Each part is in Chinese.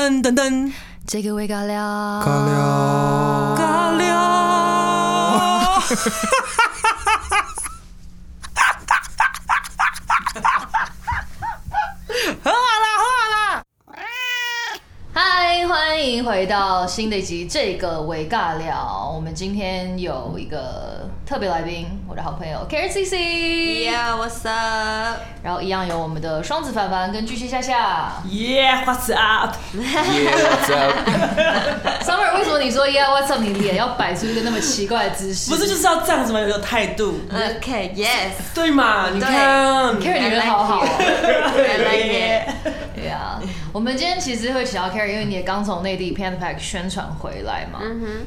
噔噔噔，这个味尬聊，尬聊，尬聊。迎回到新的一集这个伪尬聊。我们今天有一个特别来宾，我的好朋友 Karen CC，Yeah, what's up？然后一样有我们的双子凡凡跟巨蟹夏夏。Yeah, what's up？Yeah, what's up？Summer，为什么你说 Yeah What's up？你脸要摆出一个那么奇怪的姿势？不是就是要这样子吗？有个态度，Okay, yes. 对嘛？你看 Karen，你人好好、哦。I like it. 我们今天其实会请到 Karen，因为你也刚从内地 Pan Pack 宣传回来嘛。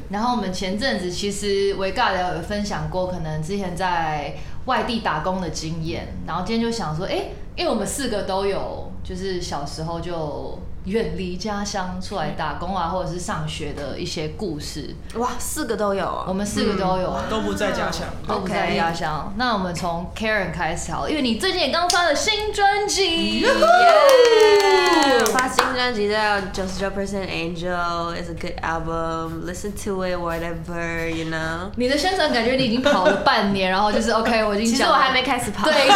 然后我们前阵子其实维尬聊有分享过，可能之前在外地打工的经验。然后今天就想说，哎、因为我们四个都有，就是小时候就远离家乡出来打工啊，或者是上学的一些故事，哇，四个都有啊我哦。们四个都有啊。都不在家乡。都不在家乡。那我们从 Karen 开始好了，因为你最近也刚发了新专辑。Yeah，发新专辑叫《九十九 percent Angel》，It's a good album. Listen to it, whatever, you know. 你的宣传感觉你已经跑了半年，然后就是 OK，我已经其实我还没开始跑。对，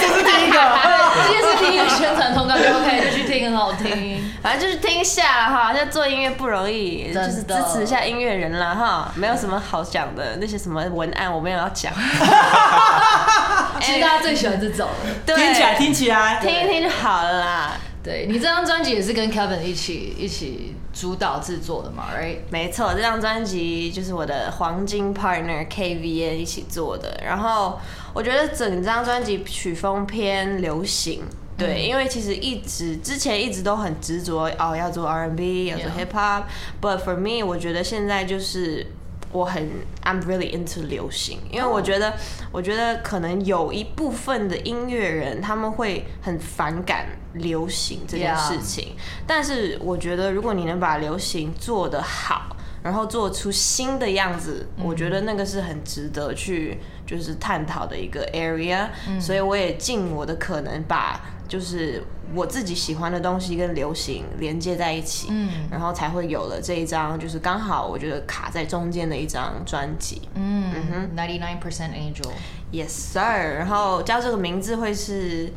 这是第一个，今天是第一个宣传通告，就 OK，就去听，很好听。反正就是听下啦哈，现在做音乐不容易，就是支持一下音乐人啦哈，没有什么好讲的，那些什么文案我没有要讲，其实大家最喜欢这种。对听起来，听起来，听一听就好了啦。对你这张专辑也是跟 Kevin 一起一起主导制作的嘛，right？没错，这张专辑就是我的黄金 partner KVN 一起做的。然后我觉得整张专辑曲风偏流行，对，因为其实一直之前一直都很执着哦，要做 R&B，要做 hip hop，but for me，我觉得现在就是。我很，I'm really into 流行，因为我觉得，我觉得可能有一部分的音乐人他们会很反感流行这件.事情，但是我觉得如果你能把流行做得好，然后做出新的样子，我觉得那个是很值得去就是探讨的一个 area，、所以我也尽我的可能把就是我自己喜欢的东西跟流行连接在一起，嗯然后才会有了这一张就是刚好我觉得卡在中间的一张专辑。嗯哼，Ninety Nine Percent Angel。Yes sir，然后叫这个名字会是。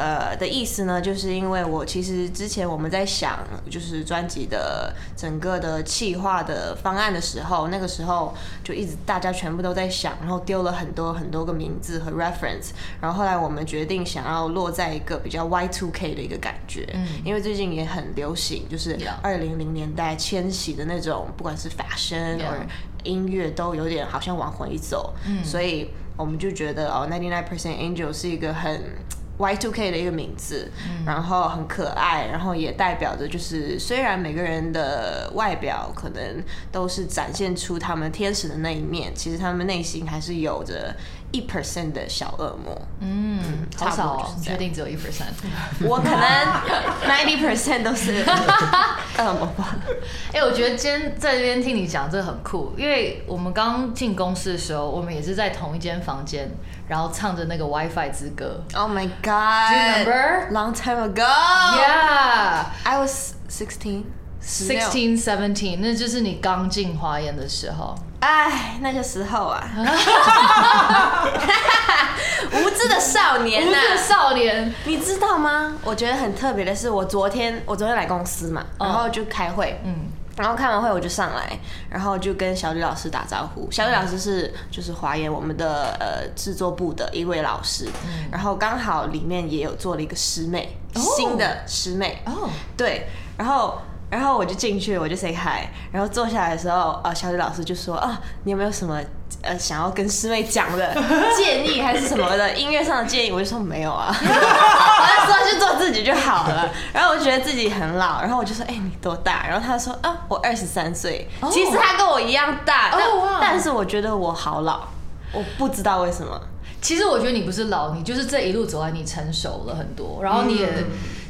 呃的意思呢，就是因为我其实之前我们在想，就是专辑的整个的企划的方案的时候，那个时候就一直大家全部都在想，然后丢了很多很多个名字和 reference，然后后来我们决定想要落在一个比较 Y two K 的一个感觉，嗯，因为最近也很流行，就是二零零年代千禧的那种，不管是 fashion 或音乐都有点好像往回走，嗯，所以我们就觉得哦，Ninety Nine Percent Angel 是一个很 Y2K 的一个名字，然后很可爱，然后也代表着就是虽然每个人的外表可能都是展现出他们天使的那一面，其实他们内心还是有着一 percent 的小恶魔。嗯，好少哦，确定只有一 percent。我可能 ninety percent 都是恶魔吧。哎、我觉得今天在这边听你讲这个很酷，因为我们刚进公司的时候，我们也是在同一间房间，然后唱着那个 WiFi 之歌。Oh my god! Do you remember? Long time ago. Yeah, I was sixteen. Sixteen, seventeen，那就是你刚进华研的时候。哎，那个时候啊，无知的少年呐、无知的少年，你知道吗？我觉得很特别的是，我昨天我昨天来公司嘛，然后就开会，嗯，然后开完会我就上来，然后就跟小吕老师打招呼。小吕老师是就是华研我们的呃制作部的一位老师，然后刚好里面也有做了一个师妹，新的师妹，哦，对，然后然后我就进去，我就 say hi，然后坐下来的时候，呃，小李老师就说啊，你有没有什么呃想要跟师妹讲的 建议，还是什么的音乐上的建议？我就说没有啊，我就说就做自己就好了。然后我就觉得自己很老，然后我就说，哎、你多大？然后他说啊，我二十三岁。其实他跟我一样大，但、是我觉得我好老，我不知道为什么。其实我觉得你不是老，你就是这一路走来，你成熟了很多，然后你也、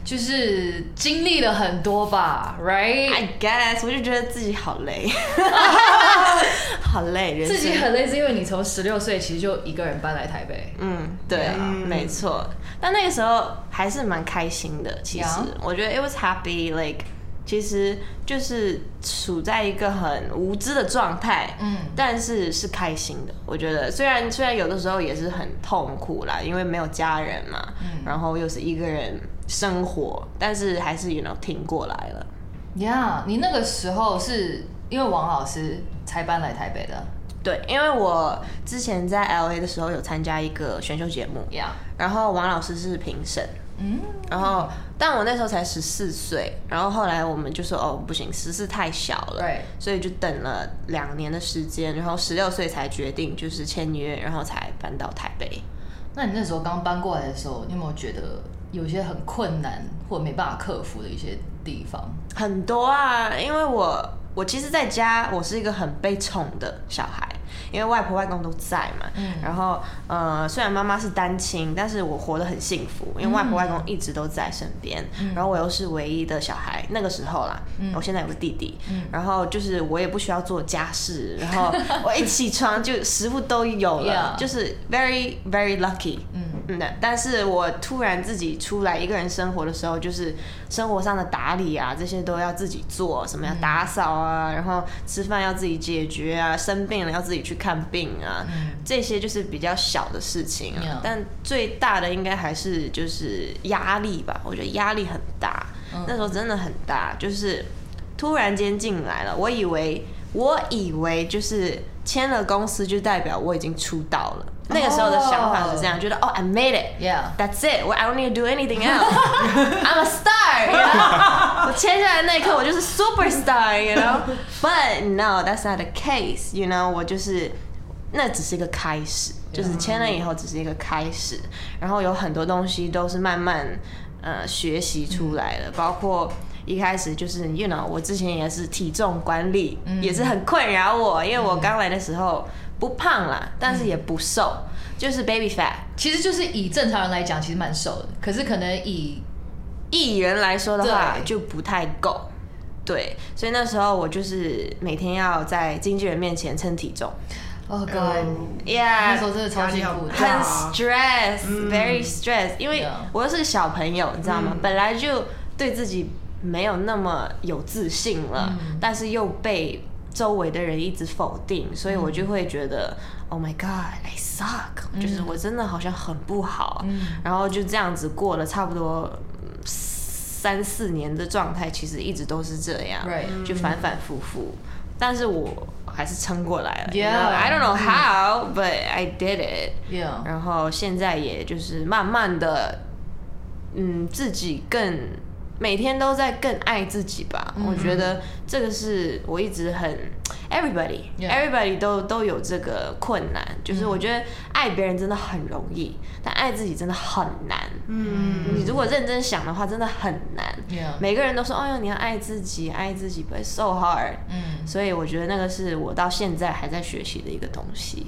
就是经历了很多吧，right？I guess，我就觉得自己好累，好累，自己很累，是因为你从十六岁其实就一个人搬来台北。嗯，对没错。但那个时候还是蛮开心的。其实我觉得 it was happy like，其实就是处在一个很无知的状态，嗯但是是开心的。我觉得虽然虽然有的时候也是很痛苦啦，因为没有家人嘛，嗯然后又是一个人生活，但是还是 you know 挺过来了。呀你那个时候是因为王老师才搬来台北的。对，因为我之前在 L A 的时候有参加一个选秀节目，呀然后王老师是评审，嗯，然后但我那时候才十四岁，然后后来我们就说哦不行，十四太小了。Right 所以就等了两年的时间，然后十六岁才决定就是签约，然后才搬到台北。那你那时候刚搬过来的时候，你有没有觉得有些很困难或没办法克服的一些地方？很多啊，因为我我其实在家我是一个很被宠的小孩，因为外婆外公都在嘛，嗯。然后呃虽然妈妈是单亲，但是我活得很幸福，因为外婆外公一直都在身边，然后我又是唯一的小孩，那个时候啦，我现在有个弟弟，然后就是我也不需要做家事，然后我一起床就 食物都有了 就是 very very lucky，嗯嗯，但是我突然自己出来一个人生活的时候，就是生活上的打理啊，这些都要自己做，什么要打扫啊，然后吃饭要自己解决啊，生病了要自己去看病啊，这些就是比较小的事情啊。但最大的应该还是就是压力吧，我觉得压力很大，那时候真的很大，就是突然间进来了，我以为我以为就是签了公司就代表我已经出道了。那个时候的想法是这样觉得哦，I made it，Yeah That's it. Well, I don't need to do anything else. I'm a star. 我签下来那一刻，我就是 superstar. You know? But no, that's not the case. You know? 我就是那只是一个开始，就是签了以后只是一个开始，然后有很多东西都是慢慢呃学习出来的，包括。一开始就是，you know，我之前也是体重管理，也是很困扰我，因为我刚来的时候不胖啦，但是也不瘦，就是 baby fat。其实就是以正常人来讲，其实蛮瘦的，可是可能以艺人来说的话就不太够。对，所以那时候我就是每天要在经纪人面前称体重。哦哥，那，Yeah，那时候真的超辛苦的，很 stress，very stress，因为我又是个小朋友，你知道吗？本来就对自己没有那么有自信了，但是又被周围的人一直否定，所以我就会觉得、o h my God，I suck，、就是我真的好像很不好，然后就这样子过了差不多嗯三四年的状态，其实一直都是这样 Right 就反反复复，但是我还是撑过来了。you Yeah know? I don't know how, but I did it. Yeah 然后现在也就是慢慢的，嗯，自己更每天都在更爱自己吧。嗯我觉得这个是我一直很 everybody everybody 都都有这个困难，就是我觉得爱别人真的很容易，但爱自己真的很难。嗯，你如果认真想的话，真的很难。每个人都说，哎呦，你要爱自己，爱自己，but so hard。嗯，所以我觉得那个是我到现在还在学习的一个东西。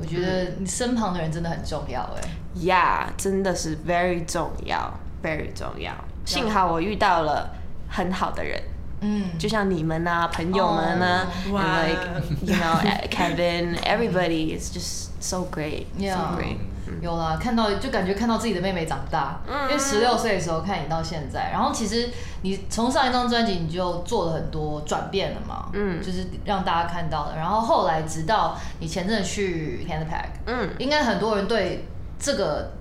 我觉得你身旁的人真的很重要哎。Yeah，真的是 very 重要，very 重要。幸好我遇到了很好的人，嗯，就像你们啊，朋友们呢、like you know Kevin, everybody is just so great, Yeah great. 有啦，看到就感觉看到自己的妹妹长大，因为十六岁的时候看你到现在，然后其实你从上一张专辑你就做了很多转变了嘛，嗯。就是让大家看到了。然后后来直到你前阵去 Pack，嗯，应该很多人对这个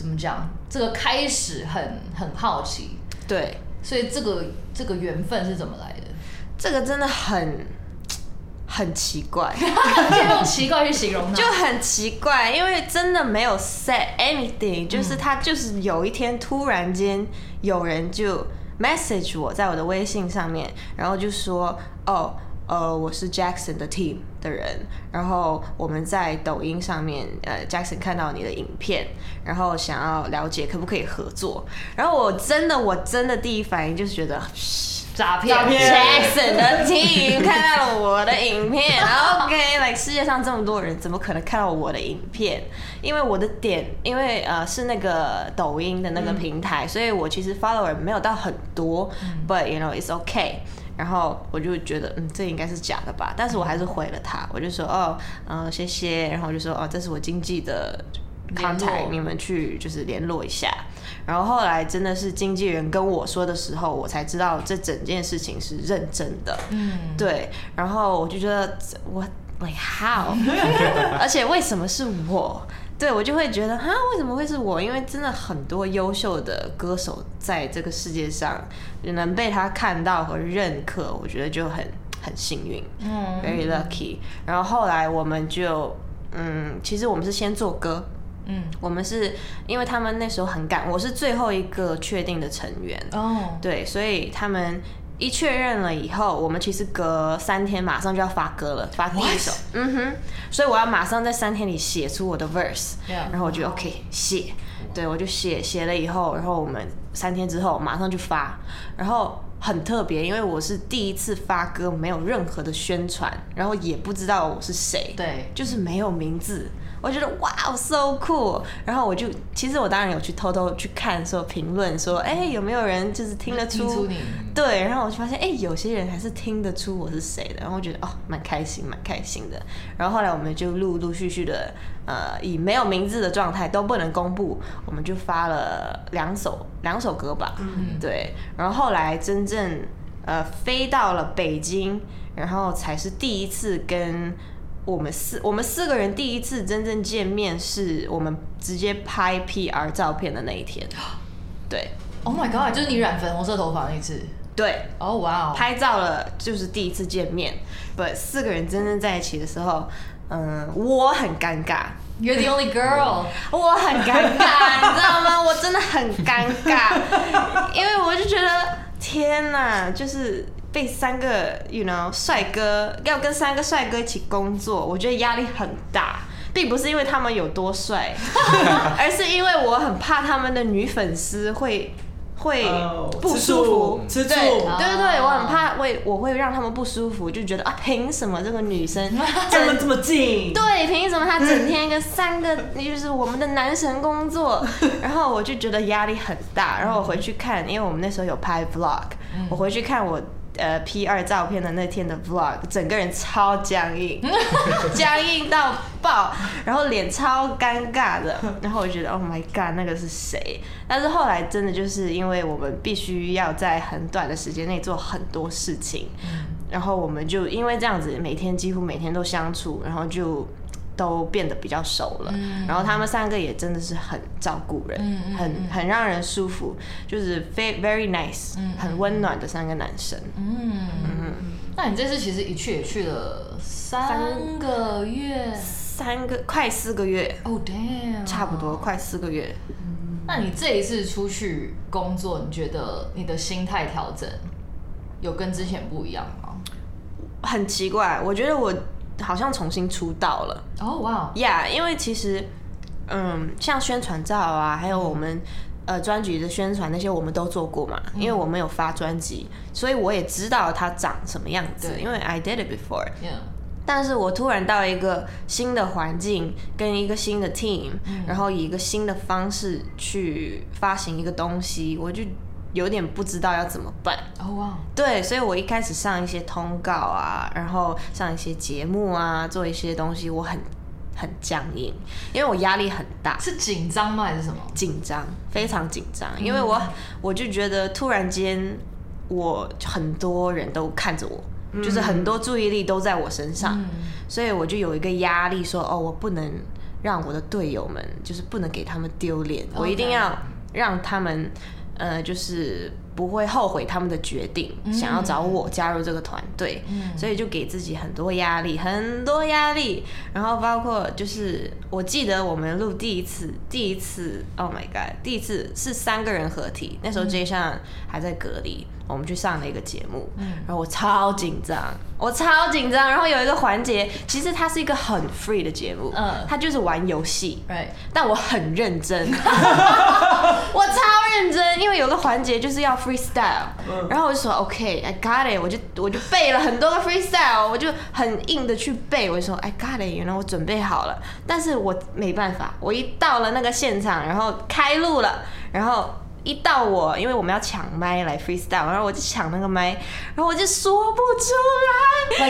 怎么讲，这个开始很很好奇，对，所以这个这个缘分是怎么来的？这个真的很很奇怪。用奇怪去形容它，就很奇怪，因为真的没有 said anything，就是他就是有一天突然间有人就 message 我在我的微信上面，然后就说哦。呃，我是 Jackson 的 team 的人，然后我们在抖音上面，呃，Jackson 看到你的影片，然后想要了解可不可以合作，然后我真的我真的第一反应就是觉得诈骗 Jackson 的 team 看到了我的影片，OK，like 世界上这么多人，怎么可能看到我的影片？因为我的点，因为呃是那个抖音的那个平台，所以我其实 follower 没有到很多、b u t you know it's okay。然后我就觉得，嗯，这应该是假的吧，但是我还是回了他，我就说，哦，嗯、谢谢，然后我就说，哦，这是我经纪的 contact，你们去就是联络一下。然后后来真的是经纪人跟我说的时候，我才知道这整件事情是认真的。嗯，对，然后我就觉得我 like how，而且为什么是我？对我就会觉得哈，为什么会是我？因为真的很多优秀的歌手在这个世界上能被他看到和认可，我觉得就很很幸运。嗯 very lucky。然后后来我们就，嗯，其实我们是先做歌，嗯，我们是因为他们那时候很赶，我是最后一个确定的成员，哦，对，所以他们一确认了以后，我们其实隔三天马上就要发歌了，发第一首，嗯哼，所以我要马上在三天里写出我的 verse，Yeah 然后我就 OK 写，对我就写写了以后，然后我们三天之后马上就发，然后。很特别，因为我是第一次发歌，没有任何的宣传，然后也不知道我是谁，对，就是没有名字。我觉得哇，so cool。然后我就，其实我当然有去偷偷去看，说评论说，哎、有没有人就是听得出出对，然后我就发现，哎、有些人还是听得出我是谁的，然后我觉得哦，蛮开心，蛮开心的。然后后来我们就陆陆续续的，呃，以没有名字的状态都不能公布，我们就发了两首两首歌吧，嗯对。然后后来真正呃飞到了北京，然后才是第一次跟。我们四我们四个人第一次真正见面，是我们直接拍 PR 照片的那一天。对 Oh my god，就是你染粉红色头发那一次。对，哦，哇哦，拍照了就是第一次见面。不，四个人真正在一起的时候，嗯，我很尴尬，You're the only girl。我很尴尬，你知道吗？我真的很尴尬，因为我就觉得天哪，就是被三个 you know 帅哥要跟三个帅哥一起工作，我觉得压力很大。并不是因为他们有多帅，而是因为我很怕他们的女粉丝会会哦不舒服，吃醋对对对，我很怕会我会让他们不舒服，就觉得啊，凭什么这个女生 这么这么近，对，凭什么她整天跟三个就是我们的男神工作？然后我就觉得压力很大。然后我回去看，因为我们那时候有拍 vlog，、我回去看我呃 P 二照片的那天的 vlog，整个人超僵硬，僵硬到爆，然后脸超尴尬的。然后我觉得 Oh my god，那个是谁？但是后来真的就是因为我们必须要在很短的时间内做很多事情，然后我们就因为这样子，每天几乎每天都相处，然后就都变得比较熟了。然后他们三个也真的是很照顾人，很很让人舒服，就是 very very nice，、很温暖的三个男生。嗯，那你这次其实一去也去了三个月。三个快四个月，哦、damn，差不多。快四个月。那你这一次出去工作，你觉得你的心态调整有跟之前不一样吗？很奇怪，我觉得我好像重新出道了。哦，哇，，Yeah，因为其实，嗯，像宣传照啊，还有我们呃专辑的宣传那些，我们都做过嘛。因为我们有发专辑，所以我也知道它长什么样子。对因为 I did it before。yeah，但是我突然到一个新的环境，跟一个新的 team，、然后以一个新的方式去发行一个东西，我就有点不知道要怎么办。哦，哇，对，所以我一开始上一些通告啊，然后上一些节目啊，做一些东西，我很很僵硬，因为我压力很大，是紧张吗？还是什么？紧张，非常紧张，因为我我就觉得突然间我很多人都看着我。就是很多注意力都在我身上，所以我就有一个压力说，哦，我不能让我的队友们，就是不能给他们丢脸我一定要让他们，呃，就是不会后悔他们的决定，想要找我加入这个团队，所以就给自己很多压力，很多压力。然后包括就是，我记得我们录第一次，第一次，Oh my god，第一次是三个人合体，那时候 J 上还在隔离。我们去上了一个节目，然后我超紧张，我超紧张。然后有一个环节，其实它是一个很 free 的节目，嗯它就是玩游戏，Right，但我很认真，我超认真，因为有个环节就是要 freestyle，、嗯。然后我就说 OK，I、got it，我就我就背了很多个 freestyle，我就很硬的去背，我就说 I got it，原来我准备好了，但是我没办法，我一到了那个现场，然后开录了，然后。一到我，因为我们要抢麦来 freestyle，然后我就抢那个麦，然后我就说不出来。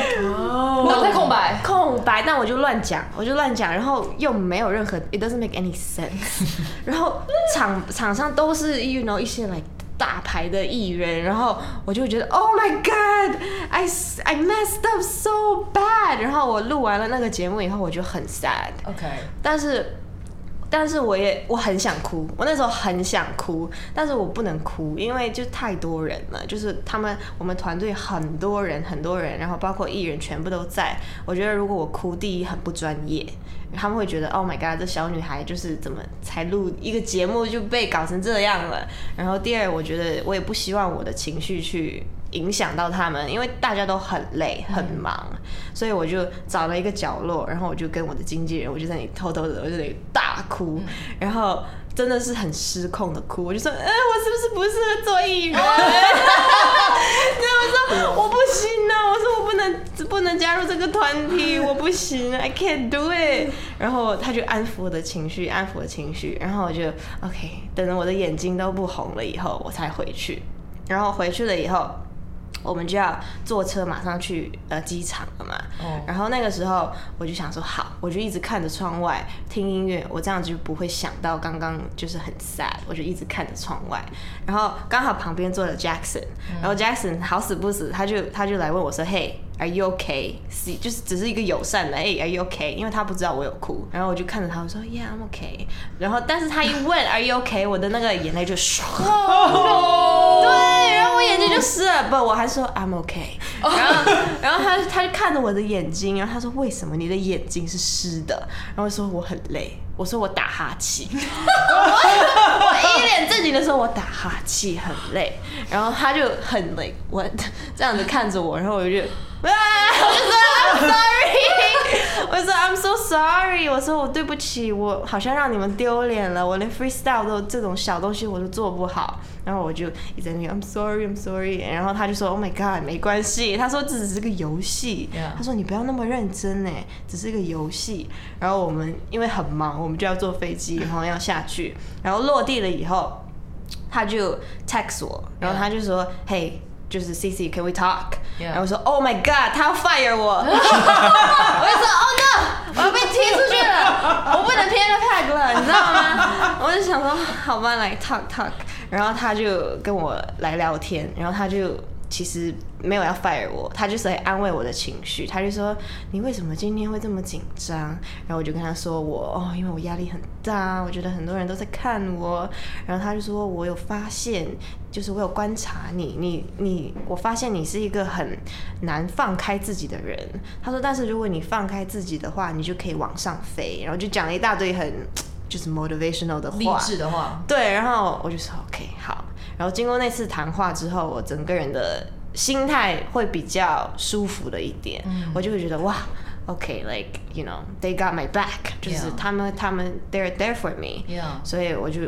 脑袋空白。空白，但我就乱讲，我就乱讲，然后又没有任何，it doesn't make any sense。然后场场上都是 you know 一些 like 大牌的艺人，然后我就觉得 Oh my God，I I messed up so bad。然后我录完了那个节目以后，我就很 sad，OK，但是。但是我也我很想哭，我那时候很想哭，但是我不能哭，因为就太多人了，就是他们我们团队很多人很多人，然后包括艺人全部都在。我觉得如果我哭，第一很不专业，他们会觉得 Oh my God，这小女孩就是怎么才录一个节目就被搞成这样了。然后第二，我觉得我也不希望我的情绪去影响到他们，因为大家都很累很忙，所以我就找了一个角落，然后我就跟我的经纪人，我就在那里偷偷的，我就在那里大哭，然后真的是很失控的哭，我就说，哎、我是不是不适合做艺人？对，我说我不行啊，我说我不能不能加入这个团体，我不行，I can't do it。然后他就安抚我的情绪，安抚我的情绪，然后我就 OK，等我的眼睛都不红了以后，我才回去。然后回去了以后，我们就要坐车马上去呃机场了嘛。哦然后那个时候我就想说，好，我就一直看着窗外听音乐，我这样子就不会想到刚刚就是很 sad，我就一直看着窗外。然后刚好旁边坐了 Jackson，然后 Jackson 好死不死，他就他就来问我说，Hey。Are you okay？是就是只是一个友善的，哎、a r e you okay？因为他不知道我有哭，然后我就看着他，我说 Yeah, I'm okay。然后但是他一问 Are you okay？我的那个眼泪就唰，对，然后我眼睛就湿了，不，我还说 I'm okay。然后，然后他他就看着我的眼睛，然后他说为什么你的眼睛是湿的？然后我说我很累，我说我打哈欠，我一脸正经的说我打哈欠很累，然后他就很累，我这样子看着我，然后我就。啊！我就说 I'm sorry，我就说 I'm so sorry，我说我对不起，我好像让你们丢脸了，我连 freestyle 都这种小东西我都做不好，然后我就一直在那边 I'm sorry，I'm sorry，然后他就说 Oh my God，没关系，他说这只是个游戏他说你不要那么认真呢，只是个游戏。然后我们因为很忙，我们就要坐飞机，然后要下去，然后落地了以后，他就 text 我，然后他就说 Hey。就是 C C，Can we talk？、然后我说 Oh my God，他要 fire 我，我就说 Oh no，我要被踢出去了，我不能 piano tag 了，你知道吗？我就想说好吧，来 talk talk，然后他就跟我来聊天，然后他就其实没有要 fire 我，他就是来安慰我的情绪，他就说你为什么今天会这么紧张？然后我就跟他说我哦，因为我压力很大，我觉得很多人都在看我，然后他就说我有发现，就是我有观察你，你你，我发现你是一个很难放开自己的人。他说，但是如果你放开自己的话，你就可以往上飞，然后就讲了一大堆很就是 motivational 的励话，志的话，对，然后我就说 OK 好，然后经过那次谈话之后，我整个人的心态会比较舒服了一点，我就会觉得哇。OK，like、you know, they got my back，就是.他们他们 they're there for me，、所以我就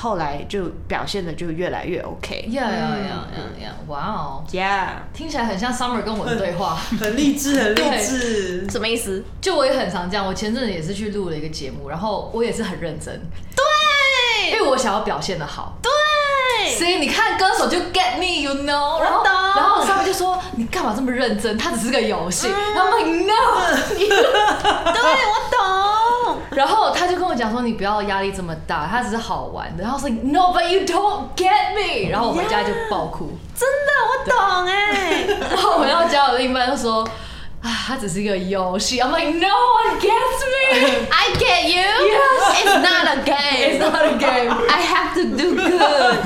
后来就表现的就越来越 OK。呀呀呀呀呀！哇哦，Yeah，听起来很像 Summer 跟我的对话。很励志，很励志。什么意思？就我也很常这样，我前阵子也是去录了一个节目，然后我也是很认真，对因对为我想要表现的好。对，所以你看，歌手就 get me，you know，然后懂然后上面就说你干嘛这么认真？它只是个游戏。然后我 like no，你 对我懂。然后他就跟我讲说你不要压力这么大，他只是好玩的。然后我说 no，but you don't get me。然后我回家就爆哭。真的，我懂哎。然后我回到家，我的另一半就说。啊，它只是一个游戏。I'm like, no one gets me. I get you. Yes. It's not a game. It's not a game. I have to do good.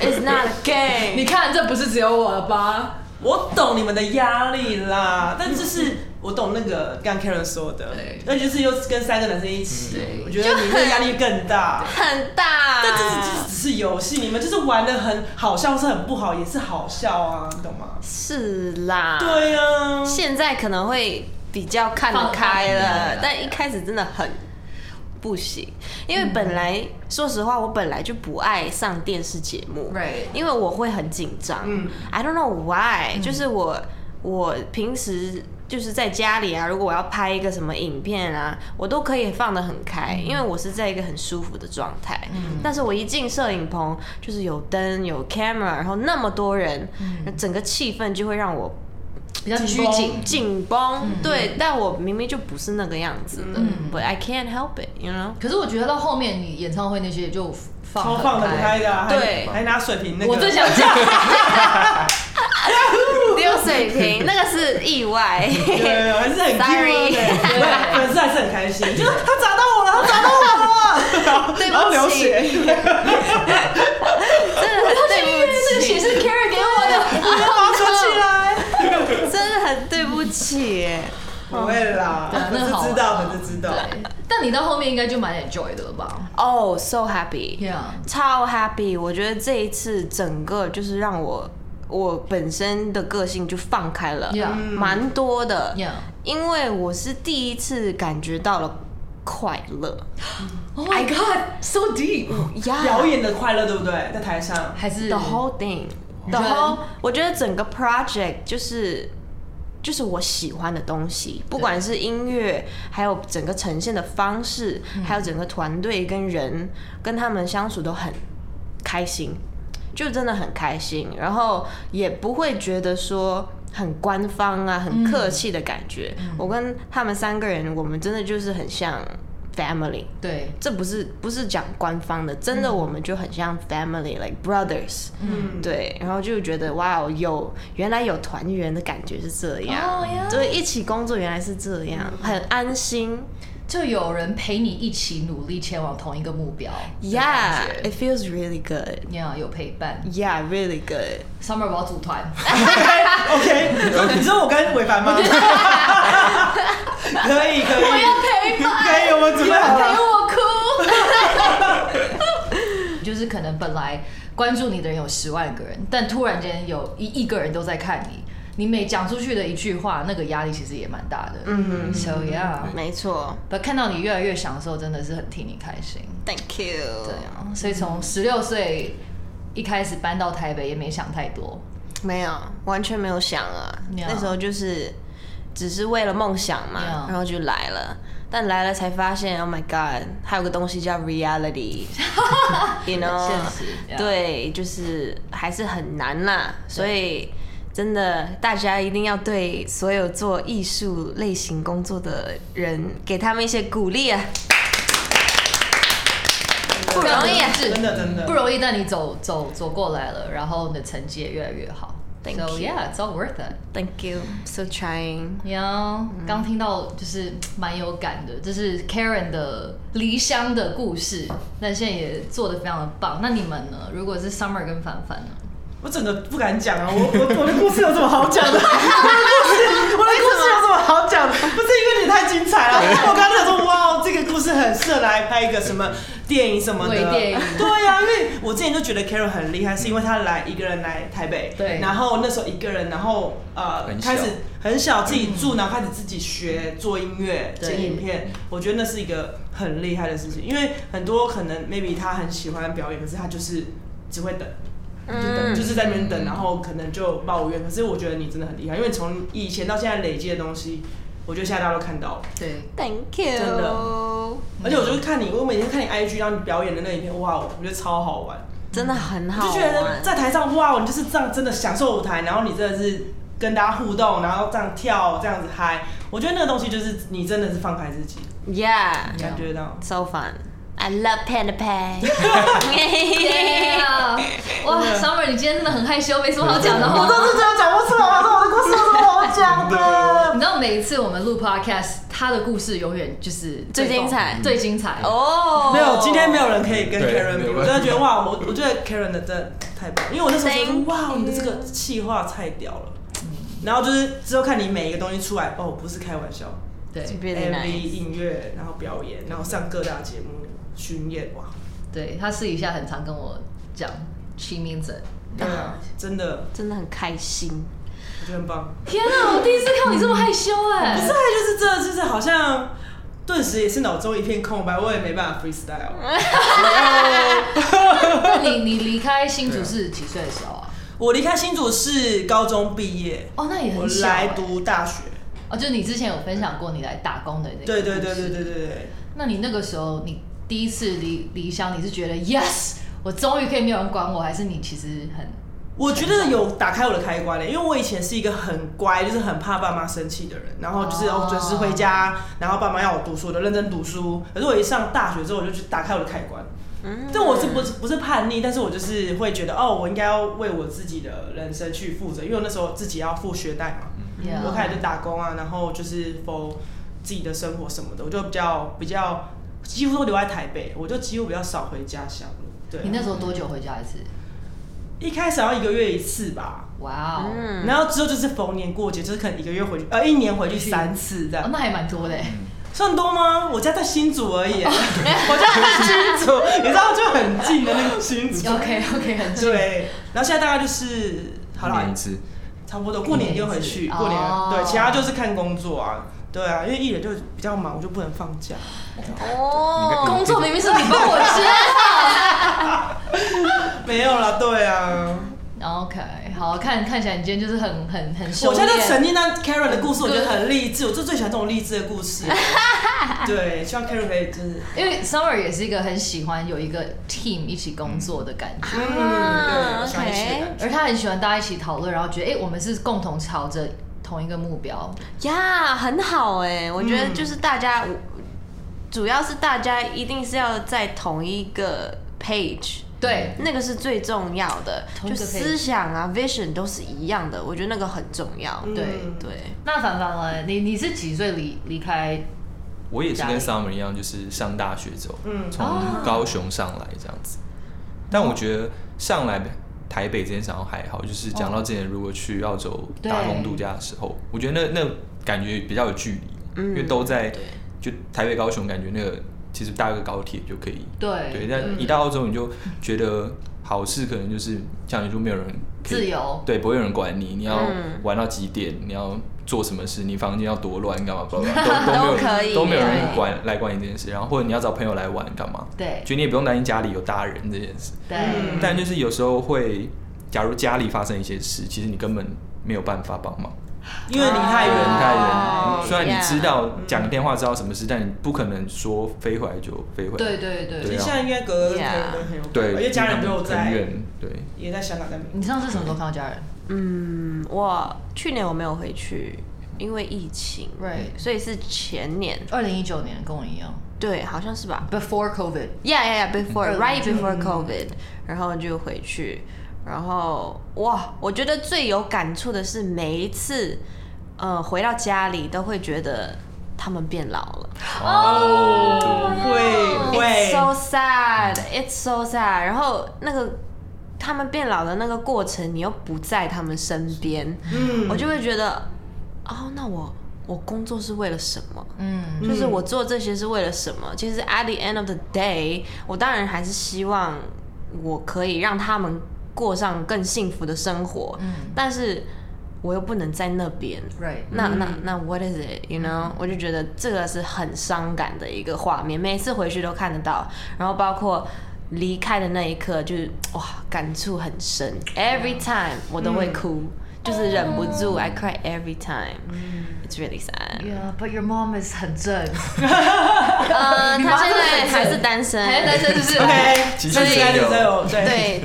It's not a game. 你看，这不是只有我了吧？我懂你们的压力啦，但就是我懂那个刚 Karen 说的对，而且就是又跟三个男生一起对，我觉得你们的压力更大。很大。但这是就是只是游戏，你们就是玩的很好笑，是很不好，也是好笑啊，你懂吗？是啦。对啊，现在可能会比较看得开了了，但一开始真的很不行，因为本来说实话，我本来就不爱上电视节目。因为我会很紧张。嗯。I don't know why，、就是我我平时就是在家里啊，如果我要拍一个什么影片啊，我都可以放得很开，因为我是在一个很舒服的状态。但是我一进摄影棚，就是有灯有 camera，然后那么多人，整个气氛就会让我比较拘谨。紧绷。对，但我明明就不是那个样子的、b u t I can't help it，you know。可是我觉得到后面你演唱会那些就放超放得不开。的、对。还拿水瓶那个，我最想讲，丢水瓶那个是意外。对，还是很 Sorry 的，对。粉丝还是很开心，就是他砸到我了，他砸到我了，对不起。然后流血，真的很对这个血不起，是 Karen 给我的，我要把它存起来。真的很对不起。不会啦，对啊那粉好玩丝知道，粉丝知道。对，但你到后面应该就蛮 enjoy 的了吧？哦、s o happy，？Yeah，超 happy！我觉得这一次整个就是让我我本身的个性就放开了 Yeah 蛮多的。Yeah 因为我是第一次感觉到了快乐。Oh my God，so deep，呀表演的快乐，对不对？在台上，还是 the whole thing，the whole，我觉得整个 project 就是就是我喜欢的东西，不管是音乐，还有整个呈现的方式，还有整个团队跟人跟他们相处都很开心，就真的很开心，然后也不会觉得说。很官方啊，很客气的感觉。我跟他们三个人，我们真的就是很像 family。对，这不是不是讲官方的，真的我们就很像 family，like brothers。嗯，对，然后就觉得哇哦，有原来有团圆的感觉是这样对，一起工作原来是这样，很安心。就有人陪你一起努力前往同一个目标 Yeah, it feels really good. Yeah，有陪伴。Yeah, really good. Summer 我要组团，OK，你说你说我跟伟凡吗？可以可以，我要陪伴，可以，我们准备好陪。我哭。就是可能本来关注你的人有十万个人，但突然间有一亿个人都在看你，你每讲出去的一句话，那个压力其实也蛮大的。嗯 So yeah，没错不看到你越来越享受，真的是很替你开心。，Thank you。对啊，所以从十六岁一开始搬到台北，也没想太多。没有，完全没有想啊。那时候就是只是为了梦想嘛 Yeah 然后就来了。但来了才发现，Oh my God，还有个东西叫 reality，you know，现实，yeah 对，就是还是很难啦。所以真的，大家一定要对所有做艺术类型工作的人，给他们一些鼓励啊！不容易啊是真的真的不容易，但你走走走过来了，然后你的成绩也越来越好。Thank so you. yeah, it's all worth it. Thank you, so trying. yeah.，刚听到就是蛮有感的，这是 Karen 的离乡的故事，那现在也做的非常的棒。那你们呢？如果是 Summer 跟凡凡呢？我整个不敢讲啊！我我我的故事有什么好讲的？我的故事，我的故事有什么好讲的？不是因为你太精彩了。我刚刚想说，哇，这个故事很适合来拍一个什么电影什么的。对呀、因为我之前就觉得 Carol 很厉害，是因为他来一个人来台北，对然后那时候一个人，然后呃开始很小自己住，然后开始自己学做音乐、对剪影片。我觉得那是一个很厉害的事情，因为很多可能 maybe 他很喜欢表演，可是他就是只会等。就等，嗯就是在那边等，然后可能就抱怨。可是我觉得你真的很厉害，因为从以前到现在累积的东西，我觉得现在大家都看到了。对，Thank you. 真的而且我就是看你，我每天看你 IG，然后你表演的那一片，哇，我觉得超好玩。真的很好我就觉得。在台上，哇，你就是这样真的享受舞台，然后你真的是跟大家互动，然后这样跳，这样子嗨。我觉得那个东西就是你真的是放开自己，Yeah, 感觉到。so fun. I love Panda. Yeah 哇，Summer，你今天真的很害羞，没什么好讲的 我都哦。是这样讲不出来，我说我的故事有什么好讲的？你知道每一次我们录 Podcast，他的故事永远就是最精彩最精彩。哦没有，今天没有人可以跟 Karen 比，我真的觉得哇，我我觉得 Karen 的真的太棒，因为我那时候觉得哇，你的这个气话太屌了。然后就是之后看你每一个东西出来，哦，不是开玩笑对 Really，MV、音乐，然后表演，然后上各大节目巡演，哇，对，他私底下很常跟我讲 She means it。对啊，真的，真的很开心。我觉得很棒。天啊，我第一次看到你这么害羞哎、不是，就是这，就是好像顿时也是脑中一片空白，我也没办法 freestyle。那你你离开新竹是几岁的时候啊？我离开新竹是高中毕业，哦，那也我很小、来欸。读大学。哦，就是你之前有分享过你来打工的那个。对对对对对。对对。那你那个时候，你第一次离离乡，你是觉得 yes，我终于可以没有人管我，还是你其实很我觉得有打开我的开关嘞，因为我以前是一个很乖，就是很怕爸妈生气的人，然后就是哦。哦准时回家，然后爸妈要我读书，我就认真读书。可是我一上大学之后，我就去打开我的开关。但我是不是不是叛逆，但是我就是会觉得哦，我应该要为我自己的人生去负责，因为我那时候自己要付学贷嘛。我开始就打工啊，然后就是 for 自己的生活什么的，我就比较比较几乎都留在台北，我就几乎比较少回家乡了。对啊，你那时候多久回家一次？一开始要一个月一次吧，哇哦，嗯，然后之后就是逢年过节，就是可能一个月回去，呃，一年回去三次这样，哦那还蛮多的欸。算多吗？我家在新竹而已，我家在新竹，你知道就很近的那个新竹。OK OK，很近。对，然后现在大概就是好了一年一，次，差不多过年就回去，过年哦对，其他就是看工作啊，对啊，因为艺人就比较忙，我就不能放假。哦，工作明明是你帮我接。没有啦，对啊，OK，好看看起来你今天就是很很很收我现在敛沉浸在 Karen 的故事，我觉得很励志，我就最喜欢这种励志的故事。对，希望 Karen 可以就是，因为 Summer 也是一个很喜欢有一个 team 一起工作的感觉，嗯，对，一。而他很喜欢大家一起讨论，然后觉得哎、诶我们是共同朝着同一个目标。呀，很好哎，我觉得嗯就是大家，主要是大家一定是要在同一个 page。对，那个是最重要的，就思想啊、vision 都是一样的，我觉得那个很重要。嗯对对，那凡凡呢？你你是几岁离离开？我也是跟 Summer 一样，就是上大学之后，嗯从哦高雄上来这样子。但我觉得上来台北这件事好像还好，就是讲到之前如果去澳洲打工度假的时候，我觉得那那感觉比较有距离，嗯因为都在就台北高雄，感觉那个其实搭个高铁就可以。对对，但一到澳洲你就觉得好事可能就是像你说没有人可以自由。对，不会有人管你，你要嗯。玩到几点，你要做什么事，你房间要多乱干嘛，不都都没有都可以都没有人管来管你这件事，然后或者你要找朋友来玩干嘛，对。就你也不用担心家里有大人这件事，对、嗯。但就是有时候会，假如家里发生一些事，其实你根本没有办法帮忙，因为离太远。太哦远，虽然你知道讲个电话知道什么事，但你不可能说飞回来就飞回来，对对对对。啊其实现在应该隔跟朋友 Yeah 都很远对，因为家人都有很在，远，对。也在香港在美国。你上次什么时候看到家人？嗯，我去年我没有回去，因为疫情 Right 所以是前年，二零一九年跟我一样对，好像是吧，Before COVID。？Yeah, yeah, yeah, before, 嗯 right before 嗯 COVID，然后就回去，然后哇，我觉得最有感触的是每一次，呃，回到家里都会觉得他们变老了。哦，会 It's 会 so sad, it's so sad。然后那个他们变老的那个过程，你又不在他们身边，嗯我就会觉得，哦，那我我工作是为了什么？嗯，就是我做这些是为了什么？其实 at the end of the day，我当然还是希望我可以让他们过上更幸福的生活，嗯但是我又不能在那边。，Right。那那那 what is it? You know，、我就觉得这个是很伤感的一个画面，每次回去都看得到。然后包括离开的那一刻，就是哇，感触很深。Every time 我都会哭，就是忍不住、i cry every time. It's really sad. Yeah, but your mom is 很正，呃，你妈他现在还是单身，还是单身就是 OK，其实所以是有都有对。对，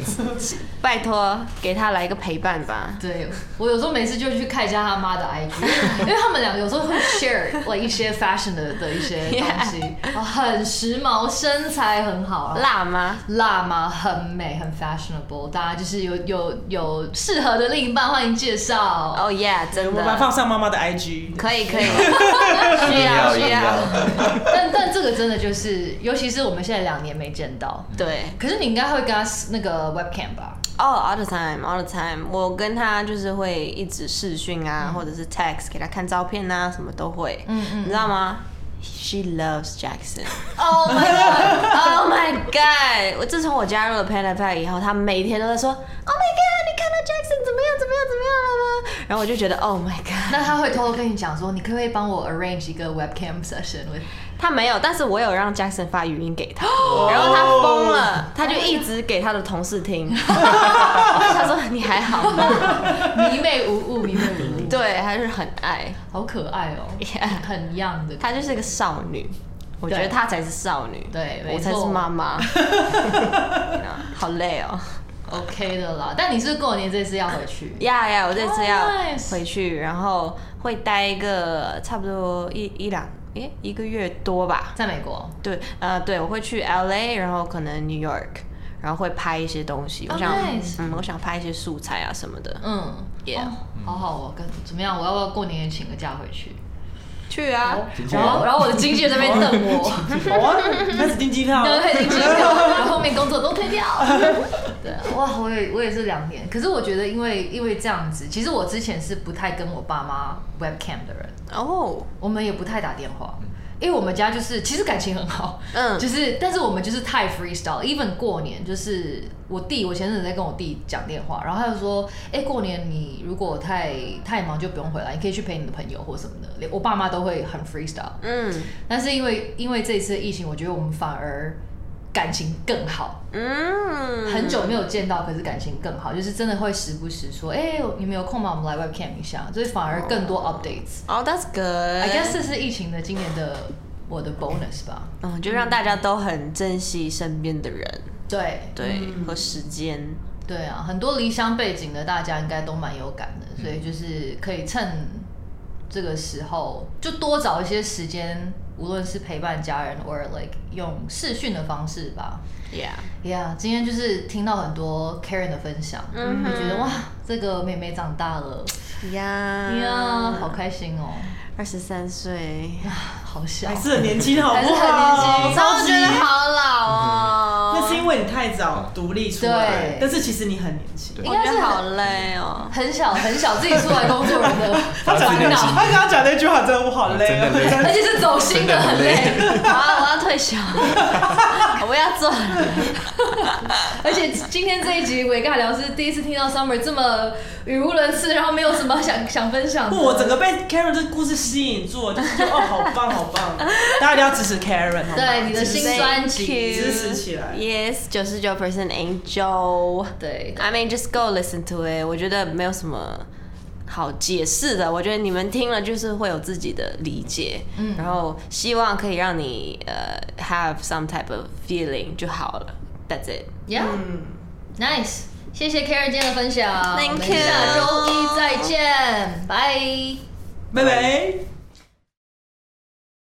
拜托给他来一个陪伴吧。对我有时候每次就去看一下他妈的 IG，因为他们两个有时候会 share like 一些 fashion 的的一些东西，哦很时髦，身材很好，辣吗？辣妈很美，很 fashionable，大家就是有有有适合的另一半，欢迎介绍。哦、yeah，真的放上妈妈的 IG。可以可以，需要需要，但但这个真的就是，尤其是我们现在两年没见到，对。可是你应该会跟他那个 webcam 吧？哦、a l l the time，all the time，我跟他就是会一直视讯啊，或者是 text 给他看照片啊，什么都会。嗯嗯。你知道吗？She loves Jackson。Oh my god！Oh my god！我自从我加入了 Panda Pack 以后，他每天都在说 Oh my god，你看到 Jackson 怎么样怎么样怎么样了吗？然后我就觉得 Oh my god。那他会偷偷跟你讲说，你可不可以帮我 arrange 一个 webcam session with 他没有，但是我有让 Jackson 发语音给他，然后他疯了，他就一直给他的同事听。他说你还好吗？迷妹无误，迷妹无误，对，还是很爱，好可爱哦、Yeah 很 young 的，她就是个少女，我觉得她才是少女，对我才是错妈妈。好累哦。OK 的啦。但你是过年这次要回去？呀呀，我这次要 Oh, 回去，然后会待一个差不多一一两诶一个月多吧。在美国，对，呃，对，我会去 L A，然后可能 New York，然后会拍一些东西。我 Oh, 想 nice 嗯，我想拍一些素材啊什么的。嗯 Yeah 哦好好哦，跟怎么样？我要不要过年也请个假回去？去啊，然后，然后我的经纪人在那边瞪我，好啊，开始订机票。然后开始机票，然后后面工作都推掉。对啊，哇，我也我也是两年，可是我觉得因为因为这样子，其实我之前是不太跟我爸妈 webcam 的人，哦，我们也不太打电话。因为我们家就是其实感情很好，嗯。就是但是我们就是太 freestyle，even 过年就是我弟，我前阵子在跟我弟讲电话，然后他就说，哎、过年你如果太太忙就不用回来，你可以去陪你的朋友或什么的，连我爸妈都会很 freestyle，嗯。但是因为因为这一次的疫情，我觉得我们反而感情更好，嗯，很久没有见到，可是感情更好，就是真的会时不时说，哎、你们有空吗？我们来 webcam 一下，就是反而更多 updates。哦，That's good。I guess 这是疫情的今年的我的 bonus 吧。嗯，就让大家都很珍惜身边的人，对对，和时间。对啊，很多离乡背景的大家应该都蛮有感的，所以就是可以趁这个时候就多找一些时间，无论是陪伴家人，or like 用视讯的方式吧。Yeah，Yeah，今天就是听到很多 Karen 的分享，嗯哼。就觉得哇，这个妹妹长大了，呀呀，好开心哦，二十三岁，好小。还，是很年轻，好不好？还是很年轻。超级觉得好老为你太早独立出来，但是其实你很年轻。应该是好累哦。很小很小自己出来工作人的 他讲烦恼，他刚刚讲那句话真的我好累哦，而且是走心的很累。好，我要退休，我要做。而且今天这一集伟尬聊是第一次听到 Summer 这么语无伦次，然后没有什么想想分享。不，我整个被 Karen 这个故事吸引住了，就是觉得哦，好棒，好棒！大家一定要支持 Karen，对你的新专辑支持起来 Yes，九十九 percent Angel。对 I mean, just go listen to it。我觉得没有什么好解释的，我觉得你们听了就是会有自己的理解，嗯，然后希望可以让你呃、have some type of feeling 就好了。That's it。，Yeah，嗯，nice，谢谢 Karen 今天的分享 Thank you 下周一再见，拜。拜拜。